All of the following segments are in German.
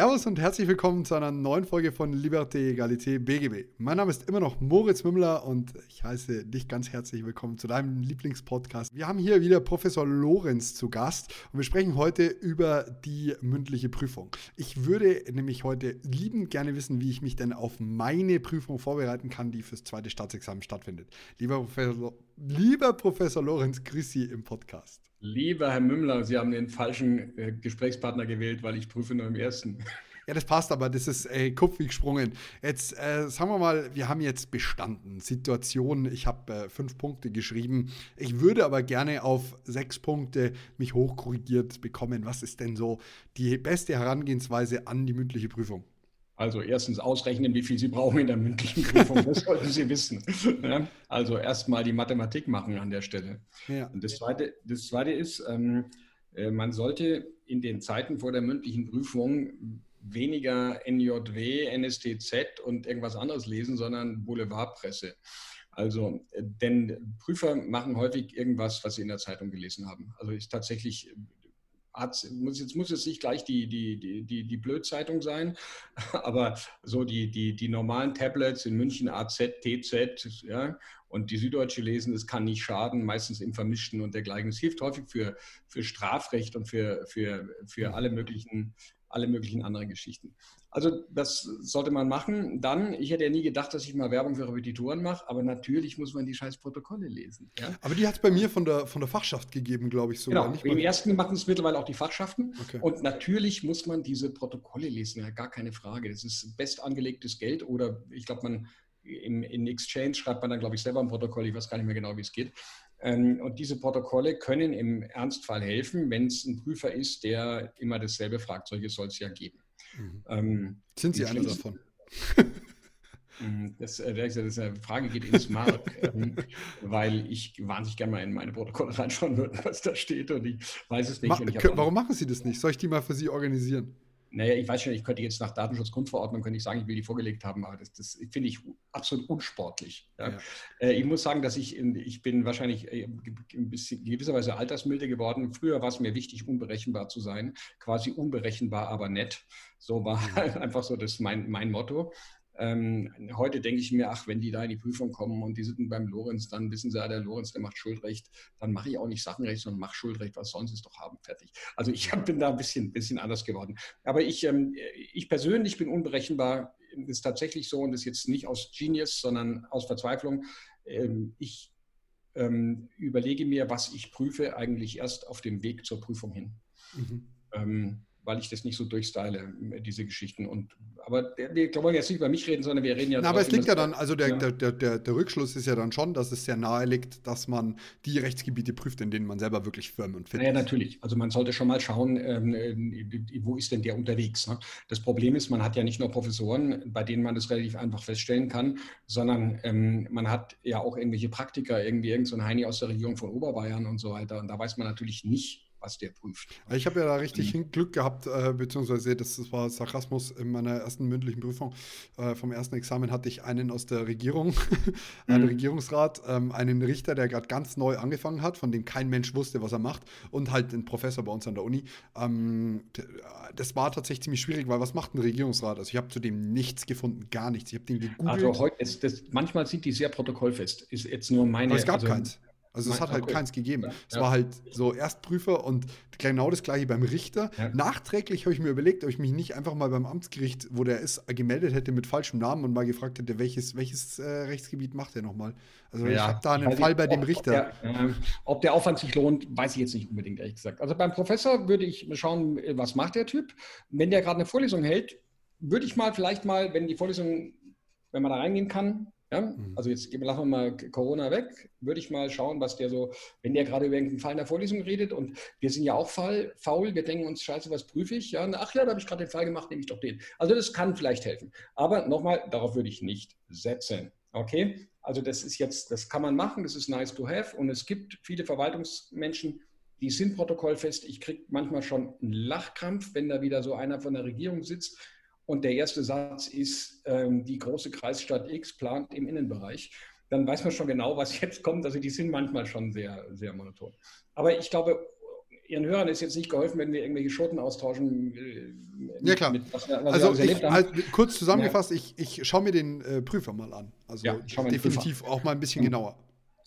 Servus und herzlich willkommen zu einer neuen Folge von Liberté, Egalité, BGB. Mein Name ist immer noch Moritz Mümmler und ich heiße dich ganz herzlich willkommen zu deinem Lieblingspodcast. Wir haben hier wieder Professor Lorenz zu Gast und wir sprechen heute über die mündliche Prüfung. Ich würde nämlich heute liebend gerne wissen, wie ich mich denn auf meine Prüfung vorbereiten kann, die fürs zweite Staatsexamen stattfindet. Lieber Professor, lieber Professor Lorenz, grüß Sie im Podcast. Lieber Herr Mümmler, Sie haben den falschen äh, Gesprächspartner gewählt, weil ich prüfe nur im ersten. Ja, das passt, aber das ist Kopf wie gesprungen. Jetzt äh, sagen wir mal, wir haben jetzt bestanden. Situation, ich habe äh, fünf Punkte geschrieben. Ich würde aber gerne auf sechs Punkte mich hochkorrigiert bekommen. Was ist denn so die beste Herangehensweise an die mündliche Prüfung? Also erstens ausrechnen, wie viel Sie brauchen in der mündlichen Prüfung. Das sollten Sie wissen. Also erstmal die Mathematik machen an der Stelle. Ja. Und das Zweite, das Zweite ist, ähm, äh, man sollte in den Zeiten vor der mündlichen Prüfung weniger NJW, NSTZ und irgendwas anderes lesen, sondern Boulevardpresse. Also, äh, denn Prüfer machen häufig irgendwas, was sie in der Zeitung gelesen haben. Also ist tatsächlich muss, jetzt muss es nicht gleich die, die, die, die, Blödzeitung sein, aber so die, die, die normalen Tablets in München, AZ, TZ, ja, und die Süddeutsche lesen, das kann nicht schaden, meistens im Vermischten und dergleichen. Es hilft häufig für, für Strafrecht und für, für, für alle möglichen alle möglichen anderen Geschichten. Also das sollte man machen. Dann, ich hätte ja nie gedacht, dass ich mal Werbung für Repetitoren mache, aber natürlich muss man die scheiß Protokolle lesen. Ja? Aber die hat es bei mir von der, von der Fachschaft gegeben, glaube ich sogar. Genau, im ersten machen es mittlerweile auch die Fachschaften. Okay. Und natürlich muss man diese Protokolle lesen, ja, gar keine Frage. Das ist best angelegtes Geld oder ich glaube, man im, in Exchange schreibt man dann, glaube ich, selber ein Protokoll. Ich weiß gar nicht mehr genau, wie es geht. Ähm, und diese Protokolle können im Ernstfall helfen, wenn es ein Prüfer ist, der immer dasselbe fragt. Solche soll es ja geben. Mhm. Ähm, Sind Sie einer davon? Mm, das, äh, das, eine Frage geht ins Mark, ähm, weil ich wahnsinnig gerne mal in meine Protokolle reinschauen würde, was da steht und ich weiß es nicht. Ma warum machen Sie das nicht? Soll ich die mal für Sie organisieren? Naja, ich weiß schon, ich könnte jetzt nach Datenschutzgrundverordnung könnte ich sagen, ich will die vorgelegt haben, aber das, das finde ich absolut unsportlich. Ja. Ja. Äh, ich muss sagen, dass ich, in, ich bin wahrscheinlich äh, in gewisser Weise altersmilde geworden. Früher war es mir wichtig, unberechenbar zu sein, quasi unberechenbar, aber nett. So war mhm. einfach so das mein, mein Motto. Ähm, heute denke ich mir, ach, wenn die da in die Prüfung kommen und die sitzen beim Lorenz, dann wissen sie ja, der Lorenz, der macht Schuldrecht, dann mache ich auch nicht Sachenrecht, sondern mache Schuldrecht, was sie es doch haben, fertig. Also ich bin da ein bisschen, bisschen anders geworden. Aber ich, ähm, ich persönlich bin unberechenbar, das ist tatsächlich so und das ist jetzt nicht aus Genius, sondern aus Verzweiflung. Ähm, ich ähm, überlege mir, was ich prüfe, eigentlich erst auf dem Weg zur Prüfung hin. Mhm. Weil ich das nicht so durchstyle, diese Geschichten. Und, aber wir wollen jetzt nicht über mich reden, sondern wir reden ja. Na, aber es liegt ja dann, also der, ja. Der, der, der, Rückschluss ist ja dann schon, dass es sehr nahe liegt, dass man die Rechtsgebiete prüft, in denen man selber wirklich firm und fit ist. Ja, natürlich. Also man sollte schon mal schauen, ähm, äh, wo ist denn der unterwegs. Ne? Das Problem ist, man hat ja nicht nur Professoren, bei denen man das relativ einfach feststellen kann, sondern ähm, man hat ja auch irgendwelche Praktiker, irgendwie irgendein so Heini aus der Regierung von Oberbayern und so weiter. Und da weiß man natürlich nicht, was der prüft. Ich habe ja da richtig mhm. Glück gehabt, äh, beziehungsweise das, das, war Sarkasmus in meiner ersten mündlichen Prüfung. Äh, vom ersten Examen hatte ich einen aus der Regierung, einen mhm. Regierungsrat, ähm, einen Richter, der gerade ganz neu angefangen hat, von dem kein Mensch wusste, was er macht, und halt einen Professor bei uns an der Uni. Ähm, das war tatsächlich ziemlich schwierig, weil was macht ein Regierungsrat? Also ich habe zu dem nichts gefunden, gar nichts. Ich habe den gegoogelt. Also heute, ist das, manchmal sind die sehr protokollfest. Ist jetzt nur meine. Aber es gab also, keins. Also es hat halt okay. keins gegeben. Ja, es ja. war halt so Erstprüfer und genau das gleiche beim Richter. Ja. Nachträglich habe ich mir überlegt, ob ich mich nicht einfach mal beim Amtsgericht, wo der ist, gemeldet hätte mit falschem Namen und mal gefragt hätte, welches, welches äh, Rechtsgebiet macht er nochmal. Also ich habe da einen also Fall bei ob, dem Richter. Ob der, äh, ob der, Aufwand sich lohnt, weiß ich jetzt nicht unbedingt, ehrlich gesagt. Also beim Professor würde ich schauen, was macht der Typ. Wenn der gerade eine Vorlesung hält, würde ich mal vielleicht mal, wenn die Vorlesung, wenn man da reingehen kann, ja? Mhm. Also jetzt lassen wir mal Corona weg, würde ich mal schauen, was der so, wenn der gerade über irgendeinen Fall in der Vorlesung redet und wir sind ja auch faul, faul wir denken uns, scheiße, was prüfe ich? Ja, ach ja, da habe ich gerade den Fall gemacht, nehme ich doch den. Also das kann vielleicht helfen. Aber nochmal, darauf würde ich nicht setzen. Okay, also das ist jetzt, das kann man machen, das ist nice to have und es gibt viele Verwaltungsmenschen, die sind protokollfest. Ich kriege manchmal schon einen Lachkrampf, wenn da wieder so einer von der Regierung sitzt und der erste Satz ist, ähm, die große Kreisstadt X plant im Innenbereich. Dann weiß man schon genau, was jetzt kommt. Also die sind manchmal schon sehr, sehr monoton. Aber ich glaube, Ihren Hörern ist jetzt nicht geholfen, wenn wir irgendwelche Schoten austauschen. Äh, ja, klar. Mit, was, was also, ich, also, kurz zusammengefasst, ja. ich, ich schaue mir den äh, Prüfer mal an. Also ja, definitiv auch mal ein bisschen mhm. genauer.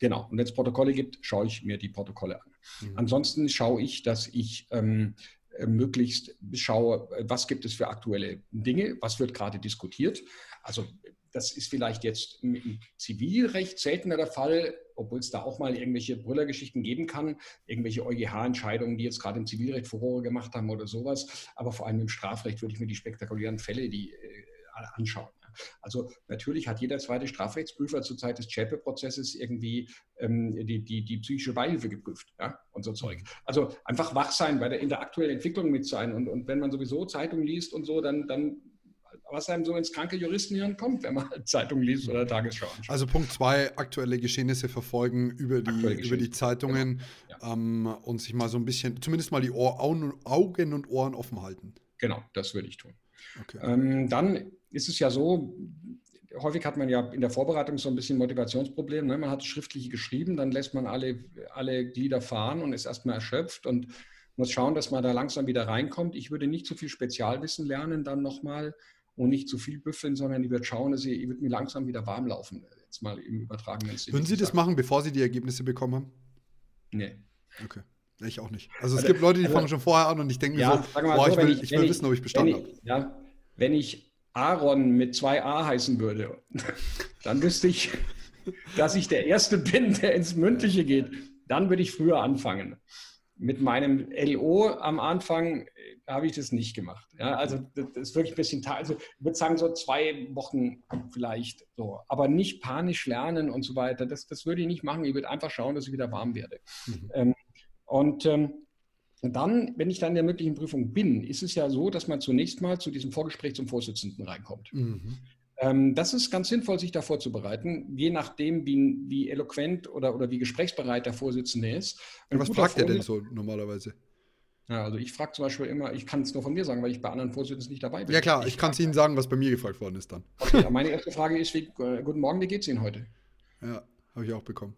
Genau. Und wenn es Protokolle gibt, schaue ich mir die Protokolle an. Mhm. Ansonsten schaue ich, dass ich ähm, äh, möglichst schaue, was gibt es für aktuelle Dinge, was wird gerade diskutiert. Also das ist vielleicht jetzt im Zivilrecht seltener der Fall, obwohl es da auch mal irgendwelche Brüllergeschichten geben kann, irgendwelche EuGH-Entscheidungen, die jetzt gerade im Zivilrecht Furore gemacht haben oder sowas. Aber vor allem im Strafrecht würde ich mir die spektakulären Fälle die, äh, anschauen. Also natürlich hat jeder zweite Strafrechtsprüfer zur Zeit des Zschäpe-Prozesses irgendwie ähm, die, die, die psychische Beihilfe geprüft ja, und so Zeug. Also einfach wach sein, bei der, in der aktuellen Entwicklung mit sein. Und, und wenn man sowieso Zeitungen liest und so, dann, dann was einem so ins kranke Juristenhirn kommt, wenn man Zeitung liest oder Tagesschau anschaut. Also Punkt zwei, aktuelle Geschehnisse verfolgen über die, über die Zeitungen genau. ja. ähm, und sich mal so ein bisschen, zumindest mal die Ohr, Augen und Ohren offen halten. Genau, das würde ich tun. Okay. Ähm, dann ist es ja so, häufig hat man ja in der Vorbereitung so ein bisschen Motivationsproblem. Ne? Man hat schriftlich geschrieben, dann lässt man alle, alle Glieder fahren und ist erstmal erschöpft und muss schauen, dass man da langsam wieder reinkommt. Ich würde nicht zu viel Spezialwissen lernen dann nochmal und nicht zu viel büffeln, sondern ich würde schauen, dass ich, ich würde mir langsam wieder warm laufen. Jetzt mal im übertragenen Sinne. Würden Sie das machen, bevor Sie die Ergebnisse bekommen haben? Nee. Okay. Ich auch nicht. Also es also, gibt Leute, die also, fangen schon vorher an und ich denke ja, mir so, boah, so, ich will, ich, ich will wissen, ob ich bestanden habe. Ja, wenn ich Aaron mit zwei A heißen würde, dann wüsste ich, dass ich der Erste bin, der ins Mündliche geht. Dann würde ich früher anfangen. Mit meinem LO am Anfang habe ich das nicht gemacht. Ja, also das ist wirklich ein bisschen, also ich würde sagen so zwei Wochen vielleicht so, aber nicht panisch lernen und so weiter. Das, das würde ich nicht machen. Ich würde einfach schauen, dass ich wieder warm werde. Mhm. Ähm, und ähm, dann, wenn ich dann in der mündlichen Prüfung bin, ist es ja so, dass man zunächst mal zu diesem Vorgespräch zum Vorsitzenden reinkommt. Mhm. Ähm, das ist ganz sinnvoll, sich da vorzubereiten, je nachdem, wie, wie eloquent oder, oder wie gesprächsbereit der Vorsitzende ist. was fragt er denn so normalerweise? Ja, also ich frage zum Beispiel immer, ich kann es nur von mir sagen, weil ich bei anderen Vorsitzenden nicht dabei bin. Ja klar, ich, ich kann es Ihnen sagen, was bei mir gefragt worden ist dann. Okay, meine erste Frage ist, wie, äh, guten Morgen, wie geht es Ihnen heute? Ja, habe ich auch bekommen.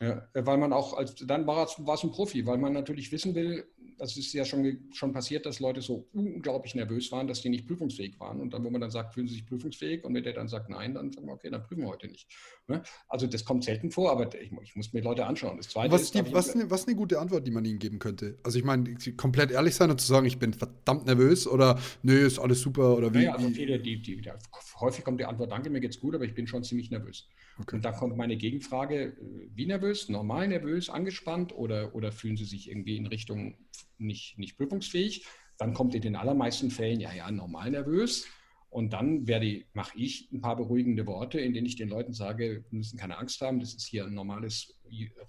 Ja, weil man auch, als, dann war es ein Profi, weil man natürlich wissen will, das ist ja schon, schon passiert, dass Leute so unglaublich nervös waren, dass die nicht prüfungsfähig waren. Und dann, wo man dann sagt, fühlen sie sich prüfungsfähig? Und wenn der dann sagt nein, dann sagen wir, okay, dann prüfen wir heute nicht. Ne? Also das kommt selten vor, aber ich, ich muss mir Leute anschauen. Das Zweite was, ist, die, was, eine, was eine gute Antwort, die man ihnen geben könnte? Also ich meine, komplett ehrlich sein und zu sagen, ich bin verdammt nervös oder nö, ist alles super oder wie? Ja, also viele, die, die, die, häufig kommt die Antwort, danke, mir geht's gut, aber ich bin schon ziemlich nervös. Okay. Und da kommt meine Gegenfrage, äh, wie nervös, normal nervös, angespannt oder, oder fühlen Sie sich irgendwie in Richtung nicht, nicht prüfungsfähig? Dann kommt in den allermeisten Fällen, ja, ja, normal nervös. Und dann werde, mache ich ein paar beruhigende Worte, in denen ich den Leuten sage, wir müssen keine Angst haben, das ist hier ein normales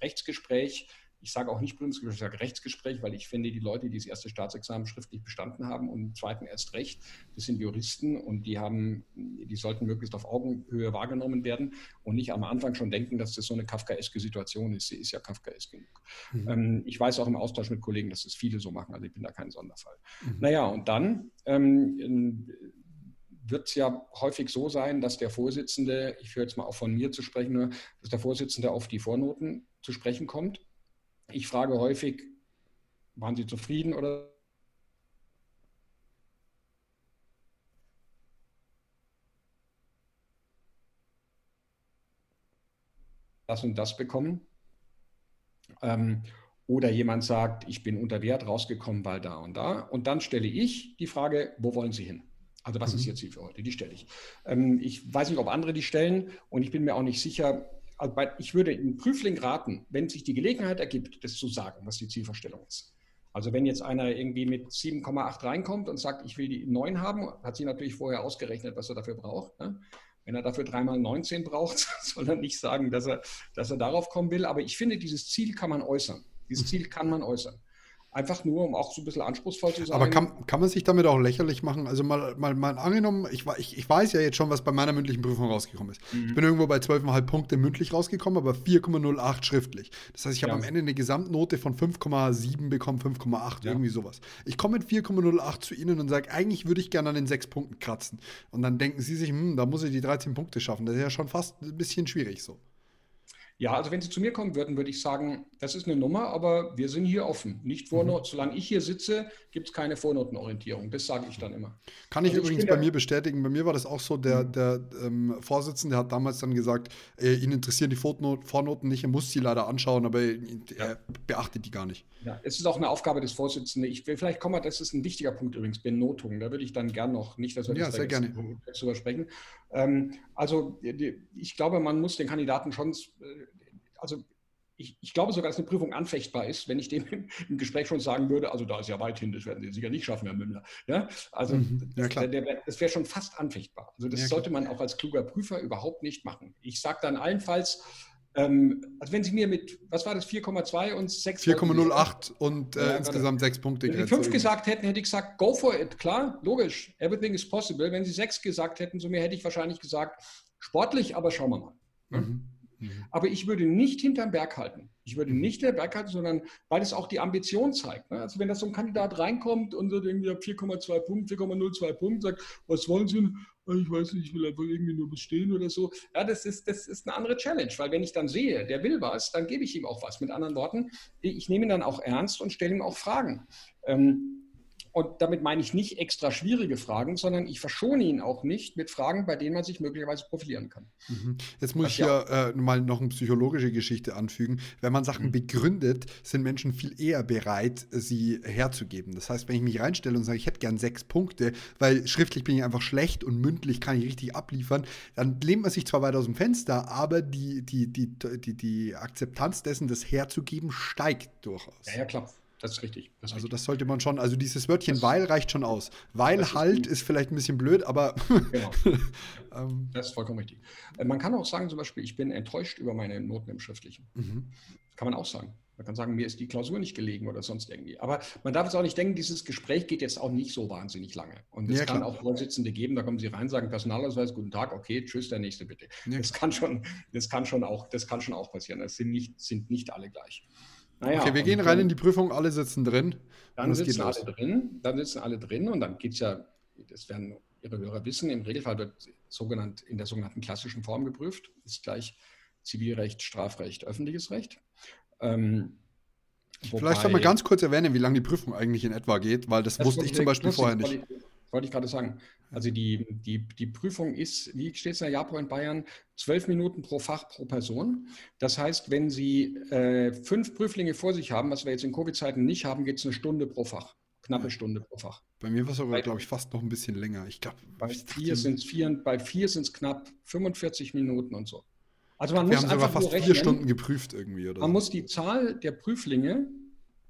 Rechtsgespräch ich sage auch nicht Prüfungsgespräch, ich sage Rechtsgespräch, weil ich finde, die Leute, die das erste Staatsexamen schriftlich bestanden haben und im zweiten erst Recht, das sind Juristen und die haben, die sollten möglichst auf Augenhöhe wahrgenommen werden und nicht am Anfang schon denken, dass das so eine kafkaeske Situation ist. Sie ist ja kafkaesk genug. Mhm. Ähm, ich weiß auch im Austausch mit Kollegen, dass das viele so machen, also ich bin da kein Sonderfall. Mhm. Naja, und dann ähm, wird es ja häufig so sein, dass der Vorsitzende, ich höre jetzt mal auch von mir zu sprechen, dass der Vorsitzende auf die Vornoten zu sprechen kommt ich frage häufig, waren Sie zufrieden oder das und das bekommen. Ähm, oder jemand sagt, ich bin unter Wert rausgekommen, weil da und da. Und dann stelle ich die Frage, wo wollen Sie hin? Also was mhm. ist Ihr Ziel für heute? Die stelle ich. Ähm, ich weiß nicht, ob andere die stellen und ich bin mir auch nicht sicher, also bei, ich würde dem Prüfling raten, wenn sich die Gelegenheit ergibt, das zu sagen, was die Zielvorstellung ist. Also wenn jetzt einer irgendwie mit 7,8 reinkommt und sagt, ich will die 9 haben, hat sie natürlich vorher ausgerechnet, was er dafür braucht. Ne? Wenn er dafür dreimal 19 braucht, soll er nicht sagen, dass er, dass er darauf kommen will. Aber ich finde, dieses Ziel kann man äußern. Dieses Ziel kann man äußern. Einfach nur, um auch so ein bisschen anspruchsvoll zu sein. Aber kann, kann man sich damit auch lächerlich machen? Also mal, mal, mal angenommen, ich, ich, ich weiß ja jetzt schon, was bei meiner mündlichen Prüfung rausgekommen ist. Mhm. Ich bin irgendwo bei 12,5 Punkte mündlich rausgekommen, aber 4,08 schriftlich. Das heißt, ich habe ja. am Ende eine Gesamtnote von 5,7 bekommen, 5,8, ja. irgendwie sowas. Ich komme mit 4,08 zu Ihnen und sage, eigentlich würde ich gerne an den 6 Punkten kratzen. Und dann denken Sie sich, hm, da muss ich die 13 Punkte schaffen. Das ist ja schon fast ein bisschen schwierig so. Ja, also wenn Sie zu mir kommen würden, würde ich sagen, das ist eine Nummer, aber wir sind hier offen. Nicht Vornot, mhm. solange ich hier sitze, gibt es keine Vornotenorientierung. Das sage ich dann immer. Kann ich also übrigens ich bei mir bestätigen. Bei mir war das auch so, der, mhm. der ähm, Vorsitzende hat damals dann gesagt, äh, ihn interessieren die Vornoten nicht, er muss sie leider anschauen, aber er beachtet die gar nicht. Ja, es ist auch eine Aufgabe des Vorsitzenden. Ich will vielleicht kommen wir, das ist ein wichtiger Punkt übrigens, Benotung. Da würde ich dann gern noch, nicht, dass wir ja, das sehr gerne. drüber sprechen. Ähm, also ich glaube, man muss den Kandidaten schon, äh, also ich, ich, glaube sogar, dass eine Prüfung anfechtbar ist, wenn ich dem im, Gespräch schon sagen würde, also da ist ja weit hin, das werden Sie sicher nicht schaffen, Herr Mümmler. Ja, also mhm, ja, das, das wäre schon fast anfechtbar. Also das ja, sollte man auch als kluger Prüfer überhaupt nicht machen. Ich sage dann allenfalls, ähm, also wenn Sie mir mit, was war das, 4,2 und 6? 4,08 und äh, insgesamt 6 Punkte. Wenn Sie 5 gesagt hätten, hätte ich gesagt, go for it. Klar, logisch, everything is possible. Wenn Sie 6 gesagt hätten zu mir, hätte ich wahrscheinlich gesagt, sportlich, aber schauen wir mal. Mhm. Mhm. Aber ich würde nicht hinterm Berg halten. Ich würde mhm. nicht hinterm Berg halten, sondern weil es auch die Ambition zeigt. Ne? Also wenn da so ein Kandidat reinkommt und so irgendwie 4,2 Punkte, 4,02 Punkte, sagt, was wollen Sie? Ah, ich weiß nicht, ich will einfach irgendwie nur bestehen oder so. Ja, das ist, das ist eine andere Challenge, weil wenn ich dann sehe, der will was, dann gebe ich ihm auch was. Mit anderen Worten, ich nehme ihn dann auch ernst und stelle ihm auch Fragen. Ähm, und damit meine ich nicht extra schwierige Fragen, sondern ich verschone ihn auch nicht mit Fragen, bei denen man sich möglicherweise profilieren kann. Mhm. Jetzt muss ich hier ja, äh, mal noch eine psychologische Geschichte anfügen. Wenn man Sachen mhm. begründet, sind Menschen viel eher bereit, sie herzugeben. Das heißt, wenn ich mich reinstelle und sage, ich hätte gern sechs Punkte, weil schriftlich bin ich einfach schlecht und mündlich kann ich richtig abliefern, dann lehnt man sich zwar weit aus dem Fenster, aber die, die, die, die, die Akzeptanz dessen, das herzugeben, steigt durchaus. Ja, ja, klar. Das ist richtig. Das ist also das sollte man schon, also dieses Wörtchen das, weil reicht schon aus. Weil ist halt gut. ist vielleicht ein bisschen blöd, aber. genau. Ähm. das ist vollkommen richtig. Äh, man kann auch sagen, zum Beispiel, ich bin enttäuscht über meine Noten im Schriftlichen. Mhm. Kann man auch sagen. Man kann sagen, mir ist die Klausur nicht gelegen oder sonst irgendwie. Aber man darf jetzt auch nicht denken, dieses Gespräch geht jetzt auch nicht so wahnsinnig lange. Und es ja, kann auch Vorsitzende geben, da kommen Sie rein, sagen Personalausweis, guten Tag, okay, tschüss, der nächste bitte. Ja. Das kann schon, das kann schon auch, das kann schon auch passieren. Das sind nicht, sind nicht alle gleich. Naja, okay, wir gehen rein in die Prüfung, alle sitzen drin. Dann sitzen alle drin, dann sitzen alle drin und dann geht es ja, das werden Ihre Hörer wissen, im Regelfall wird sogenannt, in der sogenannten klassischen Form geprüft, ist gleich Zivilrecht, Strafrecht, öffentliches Recht. Ähm, Vielleicht soll man ganz kurz erwähnen, wie lange die Prüfung eigentlich in etwa geht, weil das, das wusste ich zum Beispiel vorher nicht. Wollte ich gerade sagen. Also die, die, die Prüfung ist, wie steht es in der JAPO in Bayern, zwölf Minuten pro Fach pro Person. Das heißt, wenn Sie äh, fünf Prüflinge vor sich haben, was wir jetzt in Covid-Zeiten nicht haben, geht es eine Stunde pro Fach. Knappe Stunde pro Fach. Bei mir war es aber, glaube ich, fast noch ein bisschen länger. Ich glaube, bei vier sind es vier, bei vier sind es knapp 45 Minuten und so. Also man wir muss haben sogar fast rechnen, vier Stunden geprüft irgendwie. Oder man so. muss die Zahl der Prüflinge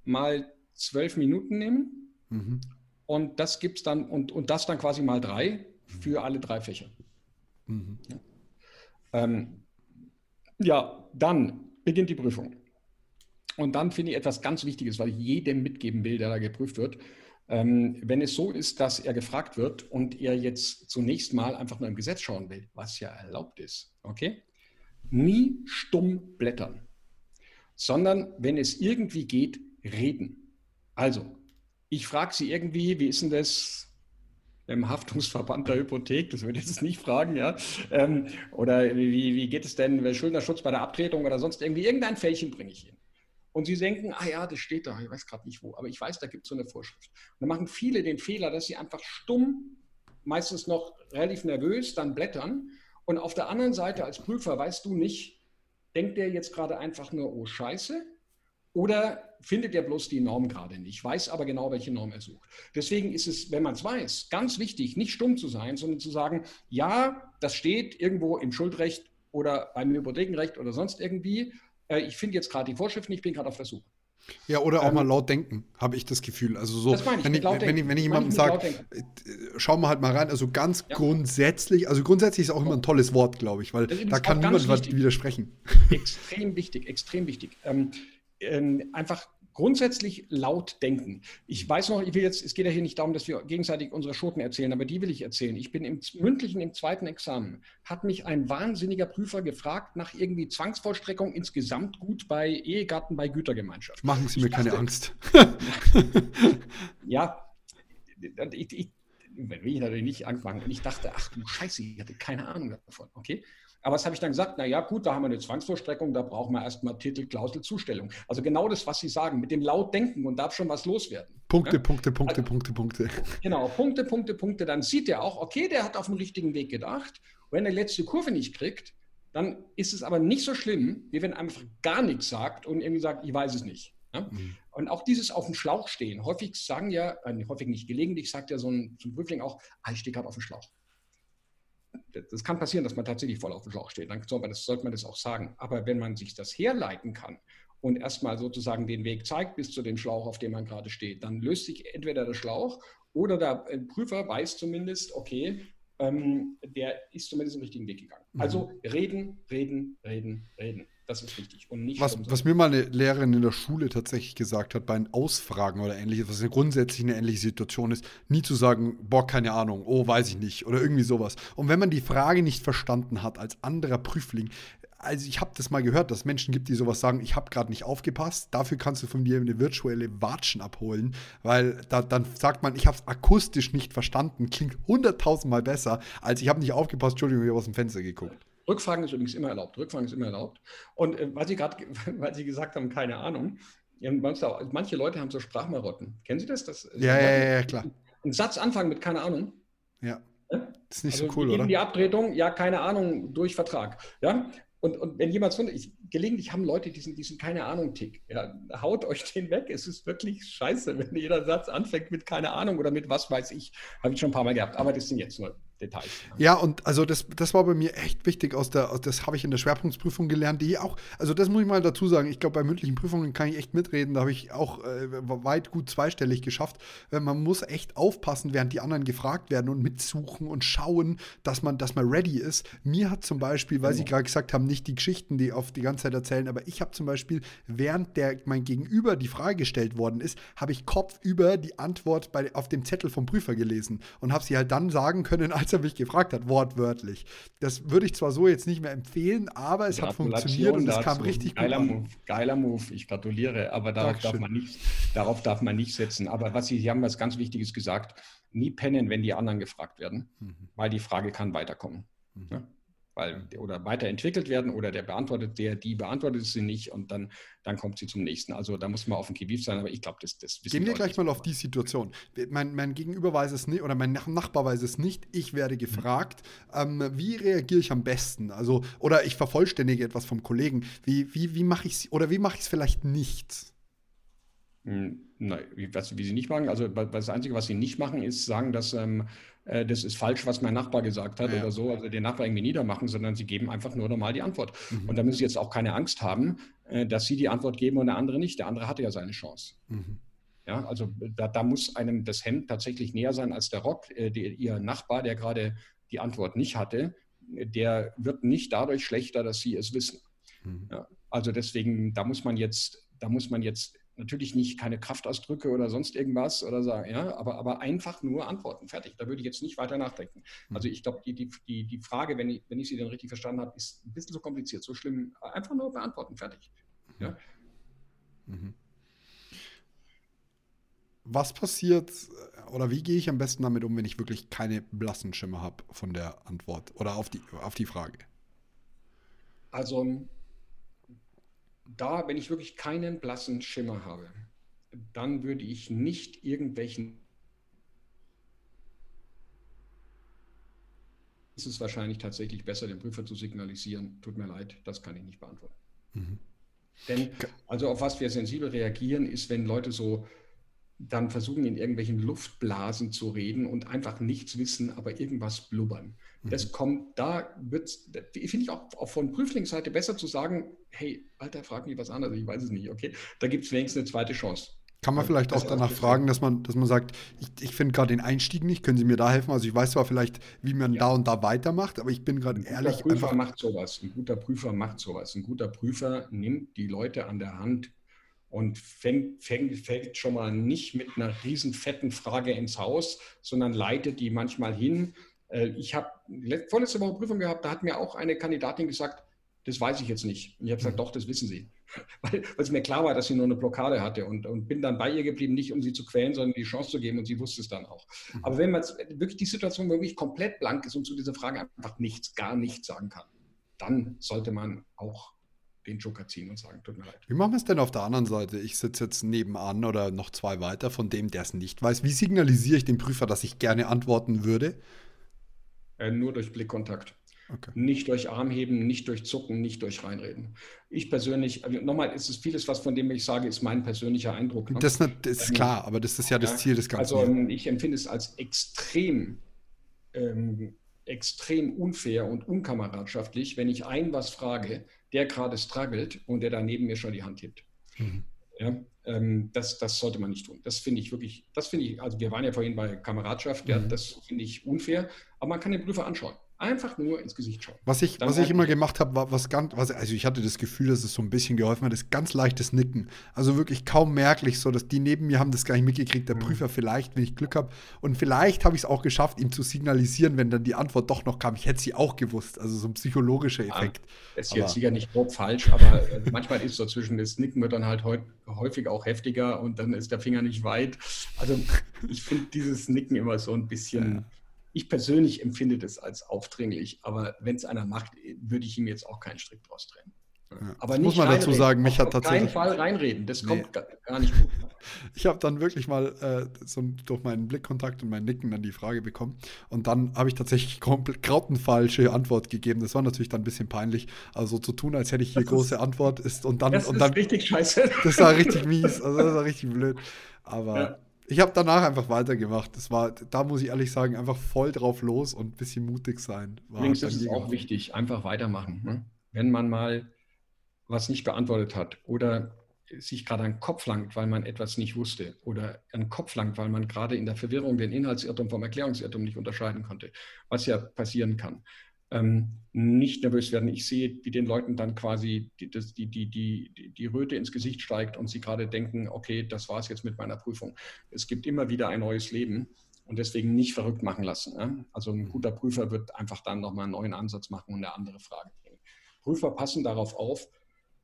mal zwölf Minuten nehmen mhm. Und das gibt's dann, und, und das dann quasi mal drei für alle drei Fächer. Mhm. Ja. Ähm, ja, dann beginnt die Prüfung. Und dann finde ich etwas ganz Wichtiges, weil ich jedem mitgeben will, der da geprüft wird. Ähm, wenn es so ist, dass er gefragt wird und er jetzt zunächst mal einfach nur im Gesetz schauen will, was ja erlaubt ist, okay? Nie stumm blättern, sondern wenn es irgendwie geht, reden. Also, ich frage Sie irgendwie, wie ist denn das im Haftungsverband der Hypothek? Das würde ich jetzt nicht fragen, ja. Ähm, oder wie, wie geht es denn, Schuldnerschutz bei der Abtretung oder sonst irgendwie? Irgendein Fällchen bringe ich hin. Und Sie denken, ah ja, das steht da, ich weiß gerade nicht wo, aber ich weiß, da gibt es so eine Vorschrift. Und dann machen viele den Fehler, dass sie einfach stumm, meistens noch relativ nervös, dann blättern. Und auf der anderen Seite als Prüfer weißt du nicht, denkt der jetzt gerade einfach nur, oh Scheiße, oder findet er bloß die Norm gerade nicht, weiß aber genau, welche Norm er sucht. Deswegen ist es, wenn man es weiß, ganz wichtig, nicht stumm zu sein, sondern zu sagen, ja, das steht irgendwo im Schuldrecht oder beim Hypothekenrecht oder sonst irgendwie. Äh, ich finde jetzt gerade die Vorschriften, ich bin gerade auf der Suche. Ja, oder auch ähm, mal laut denken, habe ich das Gefühl. Also so, ich, wenn, ich, wenn, ich, wenn ich jemandem sage, äh, schau mal halt mal rein, also ganz ja. grundsätzlich, also grundsätzlich ist auch immer ein tolles Wort, glaube ich, weil da kann niemand was widersprechen. Extrem wichtig, extrem wichtig. Ähm, ähm, einfach grundsätzlich laut denken. Ich weiß noch, ich will jetzt, es geht ja hier nicht darum, dass wir gegenseitig unsere Schoten erzählen, aber die will ich erzählen. Ich bin im mündlichen im zweiten Examen, hat mich ein wahnsinniger Prüfer gefragt nach irgendwie Zwangsvollstreckung insgesamt gut bei Ehegatten, bei Gütergemeinschaft. Machen Sie mir dachte, keine Angst. ja, ich, ich, will ich natürlich nicht anfangen. Und ich dachte, ach du Scheiße, ich hatte keine Ahnung davon. Okay. Aber was habe ich dann gesagt? Na ja, gut, da haben wir eine Zwangsvollstreckung, da brauchen wir erstmal Titel, Klausel, Zustellung. Also genau das, was Sie sagen, mit dem laut denken und darf schon was loswerden. Punkte, ja? Punkte, Punkte, also, Punkte, Punkte. Genau, Punkte, Punkte, Punkte. Dann sieht er auch, okay, der hat auf dem richtigen Weg gedacht. Und wenn er die letzte Kurve nicht kriegt, dann ist es aber nicht so schlimm, wie wenn er einfach gar nichts sagt und irgendwie sagt, ich weiß es nicht. Ja? Mhm. Und auch dieses auf dem Schlauch stehen. Häufig sagen ja, äh, häufig nicht gelegentlich, sagt ja so ein, so ein Prüfling auch, ah, ich stehe gerade auf dem Schlauch das kann passieren, dass man tatsächlich voll auf dem Schlauch steht. Dann sollte man, das, sollte man das auch sagen. Aber wenn man sich das herleiten kann und erstmal sozusagen den Weg zeigt bis zu dem Schlauch, auf dem man gerade steht, dann löst sich entweder der Schlauch oder der Prüfer weiß zumindest, okay, ähm, der ist zumindest den richtigen Weg gegangen. Mhm. Also reden, reden, reden, reden. Das ist wichtig. Und nicht was, was mir mal eine Lehrerin in der Schule tatsächlich gesagt hat, bei Ausfragen oder ähnliches, was eine grundsätzlich eine ähnliche Situation ist, nie zu sagen, boah, keine Ahnung, oh, weiß ich nicht oder irgendwie sowas. Und wenn man die Frage nicht verstanden hat als anderer Prüfling, also ich habe das mal gehört, dass es Menschen gibt, die sowas sagen, ich habe gerade nicht aufgepasst, dafür kannst du von dir eine virtuelle Watschen abholen, weil da, dann sagt man, ich habe es akustisch nicht verstanden, klingt hunderttausendmal besser, als ich habe nicht aufgepasst, Entschuldigung, ich habe aus dem Fenster geguckt. Rückfragen ist übrigens immer erlaubt. Rückfragen ist immer erlaubt. Und äh, weil Sie gerade, weil Sie gesagt haben, keine Ahnung, manche Leute haben so Sprachmarotten. Kennen Sie das? das ja, ja, ja, ja, klar. Ein Satz anfangen mit keine Ahnung. Ja. Das ist nicht also so cool, oder? Die Abtretung, ja, keine Ahnung, durch Vertrag. Ja, und, und wenn jemand so, ich, gelegentlich haben Leute diesen, diesen keine Ahnung-Tick. Ja, haut euch den weg. Es ist wirklich scheiße, wenn jeder Satz anfängt mit keine Ahnung oder mit was weiß ich. Habe ich schon ein paar Mal gehabt. Aber das sind jetzt nur Details. Ja, und also das, das war bei mir echt wichtig aus der, aus, das habe ich in der Schwerpunktsprüfung gelernt, die auch, also das muss ich mal dazu sagen, ich glaube, bei mündlichen Prüfungen kann ich echt mitreden, da habe ich auch äh, weit gut zweistellig geschafft. Äh, man muss echt aufpassen, während die anderen gefragt werden und mitsuchen und schauen, dass man, dass man ready ist. Mir hat zum Beispiel, weil genau. Sie gerade gesagt haben, nicht die Geschichten, die auf die ganze Zeit erzählen, aber ich habe zum Beispiel, während der mein Gegenüber die Frage gestellt worden ist, habe ich kopfüber die Antwort bei, auf dem Zettel vom Prüfer gelesen und habe sie halt dann sagen können, als als er mich gefragt hat, wortwörtlich. Das würde ich zwar so jetzt nicht mehr empfehlen, aber es hat funktioniert und es kam richtig geiler gut. Move, geiler Move, ich gratuliere, aber darauf darf, man nicht, darauf darf man nicht setzen. Aber was Sie, Sie haben was ganz Wichtiges gesagt, nie pennen, wenn die anderen gefragt werden, mhm. weil die Frage kann weiterkommen. Mhm. Ja? Weil, oder weiterentwickelt werden oder der beantwortet, der, die beantwortet sie nicht und dann, dann kommt sie zum nächsten. Also da muss man auf dem Gewicht sein, aber ich glaube, das, das wissen Gehen wir gleich mal auf die Situation. Mein, mein Gegenüber weiß es nicht oder mein Nachbar weiß es nicht. Ich werde mhm. gefragt, mhm. ähm, wie reagiere ich am besten? Also, oder ich vervollständige etwas vom Kollegen. Wie, wie, wie mache ich es oder wie mache ich es vielleicht nicht? Hm, nein, was, wie sie nicht machen, also das Einzige, was sie nicht machen, ist sagen, dass ähm, äh, das ist falsch, was mein Nachbar gesagt hat ja. oder so, also den Nachbar irgendwie niedermachen, sondern sie geben einfach nur normal die Antwort. Mhm. Und da müssen sie jetzt auch keine Angst haben, äh, dass sie die Antwort geben und der andere nicht. Der andere hatte ja seine Chance. Mhm. Ja, also da, da, muss einem das Hemd tatsächlich näher sein als der Rock. Äh, die, ihr Nachbar, der gerade die Antwort nicht hatte, der wird nicht dadurch schlechter, dass sie es wissen. Mhm. Ja, also deswegen, da muss man jetzt, da muss man jetzt natürlich nicht keine Kraftausdrücke oder sonst irgendwas oder sagen, ja, aber, aber einfach nur antworten. Fertig. Da würde ich jetzt nicht weiter nachdenken. Hm. Also ich glaube, die, die, die Frage, wenn ich, wenn ich sie denn richtig verstanden habe, ist ein bisschen so kompliziert, so schlimm. Einfach nur beantworten. Fertig. Ja. Mhm. Was passiert oder wie gehe ich am besten damit um, wenn ich wirklich keine blassen Schimmer habe von der Antwort oder auf die, auf die Frage? Also da, wenn ich wirklich keinen blassen Schimmer habe, dann würde ich nicht irgendwelchen. Ist es wahrscheinlich tatsächlich besser, dem Prüfer zu signalisieren, tut mir leid, das kann ich nicht beantworten. Mhm. Denn, also auf was wir sensibel reagieren, ist, wenn Leute so dann versuchen, in irgendwelchen Luftblasen zu reden und einfach nichts wissen, aber irgendwas blubbern. Mhm. Das kommt, da wird finde ich auch, auch von Prüflingsseite besser zu sagen, hey, Alter, frag mich was anderes, ich weiß es nicht, okay? Da gibt es wenigstens eine zweite Chance. Kann man vielleicht auch danach fragen, dass man, dass man sagt, ich, ich finde gerade den Einstieg nicht, können Sie mir da helfen? Also ich weiß zwar vielleicht, wie man ja. da und da weitermacht, aber ich bin gerade ehrlich. Ein guter Prüfer macht sowas. Ein guter Prüfer macht sowas. Ein guter Prüfer nimmt die Leute an der Hand und fängt, fängt, fällt schon mal nicht mit einer riesen fetten Frage ins Haus, sondern leitet die manchmal hin. Äh, ich habe vorletzte Woche Prüfung gehabt, da hat mir auch eine Kandidatin gesagt, das weiß ich jetzt nicht. Und ich habe gesagt, mhm. doch, das wissen Sie. Weil, weil es mir klar war, dass sie nur eine Blockade hatte und, und bin dann bei ihr geblieben, nicht um sie zu quälen, sondern die Chance zu geben und sie wusste es dann auch. Mhm. Aber wenn man wirklich die Situation wirklich komplett blank ist und zu dieser Frage einfach nichts, gar nichts sagen kann, dann sollte man auch den Joker ziehen und sagen, tut mir leid. Wie machen wir es denn auf der anderen Seite? Ich sitze jetzt nebenan oder noch zwei weiter von dem, der es nicht weiß. Wie signalisiere ich dem Prüfer, dass ich gerne antworten würde? Äh, nur durch Blickkontakt. Okay. Nicht durch Armheben, nicht durch Zucken, nicht durch Reinreden. Ich persönlich, also nochmal, ist es vieles, was von dem ich sage, ist mein persönlicher Eindruck. Ne? Das, das, ist ähm, klar, aber das ist ja das Ziel des Ganzen. Also ähm, ich empfinde es als extrem, ähm, extrem unfair und unkameradschaftlich, wenn ich einen was frage, der gerade struggelt und der da neben mir schon die Hand hebt. Mhm. Ja, ähm, das, das sollte man nicht tun. Das finde ich wirklich, das finde ich, also wir waren ja vorhin bei Kameradschaft, ja, mhm. das finde ich unfair, aber man kann den Prüfer anschauen. Einfach nur ins Gesicht schauen. Was ich, was ich immer gemacht habe, war was ganz, was, also ich hatte das Gefühl, dass es so ein bisschen geholfen hat, ist ganz leichtes Nicken. Also wirklich kaum merklich, so dass die neben mir haben das gar nicht mitgekriegt. Der mhm. Prüfer vielleicht, wenn ich Glück habe. Und vielleicht habe ich es auch geschafft, ihm zu signalisieren, wenn dann die Antwort doch noch kam. Ich hätte sie auch gewusst. Also so ein psychologischer Effekt. Ja, ist jetzt sicher nicht grob falsch, aber äh, manchmal ist so zwischen das Nicken wird dann halt häufig auch heftiger und dann ist der Finger nicht weit. Also ich finde dieses Nicken immer so ein bisschen. Ja ich persönlich empfinde das als aufdringlich, aber wenn es einer macht, würde ich ihm jetzt auch keinen Strick draus trennen. Ja, aber muss man dazu sagen, mich hat tatsächlich. Auf keinen Fall reinreden, das nee. kommt gar nicht gut. Ich habe dann wirklich mal äh, so durch meinen Blickkontakt und mein Nicken dann die Frage bekommen. Und dann habe ich tatsächlich komplett grautenfalsche Antwort gegeben. Das war natürlich dann ein bisschen peinlich. Also zu tun, als hätte ich hier das große ist, Antwort ist und dann. Das und dann, ist richtig scheiße. Das war richtig mies. Also das war richtig blöd. Aber. Ja. Ich habe danach einfach weitergemacht. Das war, da muss ich ehrlich sagen, einfach voll drauf los und ein bisschen mutig sein. Übrigens ist es auch wichtig, einfach weitermachen. Ne? Wenn man mal was nicht beantwortet hat oder sich gerade an den Kopf langt, weil man etwas nicht wusste oder an den Kopf langt, weil man gerade in der Verwirrung den Inhaltsirrtum vom Erklärungsirrtum nicht unterscheiden konnte, was ja passieren kann ähm, nicht nervös werden. Ich sehe, wie den Leuten dann quasi die, die, die, die Röte ins Gesicht steigt und sie gerade denken, okay, das war es jetzt mit meiner Prüfung. Es gibt immer wieder ein neues Leben und deswegen nicht verrückt machen lassen. Ne? Also ein guter Prüfer wird einfach dann nochmal einen neuen Ansatz machen und eine andere Frage bringen. Prüfer passen darauf auf,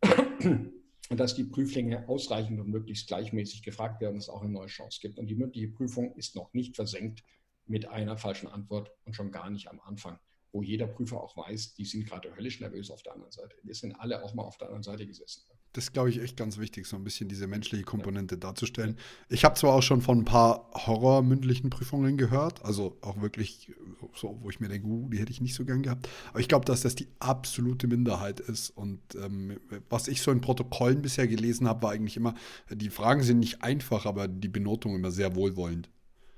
dass die Prüflinge ausreichend und möglichst gleichmäßig gefragt werden, dass es auch eine neue Chance gibt. Und die mündliche Prüfung ist noch nicht versenkt mit einer falschen Antwort und schon gar nicht am Anfang wo jeder Prüfer auch weiß, die sind gerade höllisch nervös auf der anderen Seite. Wir sind alle auch mal auf der anderen Seite gesessen. Das ist, glaube ich, echt ganz wichtig, so ein bisschen diese menschliche Komponente ja. darzustellen. Ich habe zwar auch schon von ein paar horrormündlichen Prüfungen gehört, also auch wirklich so, wo ich mir denke, uh, die hätte ich nicht so gern gehabt. Aber ich glaube, dass das die absolute Minderheit ist. Und ähm, was ich so in Protokollen bisher gelesen habe, war eigentlich immer, die Fragen sind nicht einfach, aber die Benotung immer sehr wohlwollend.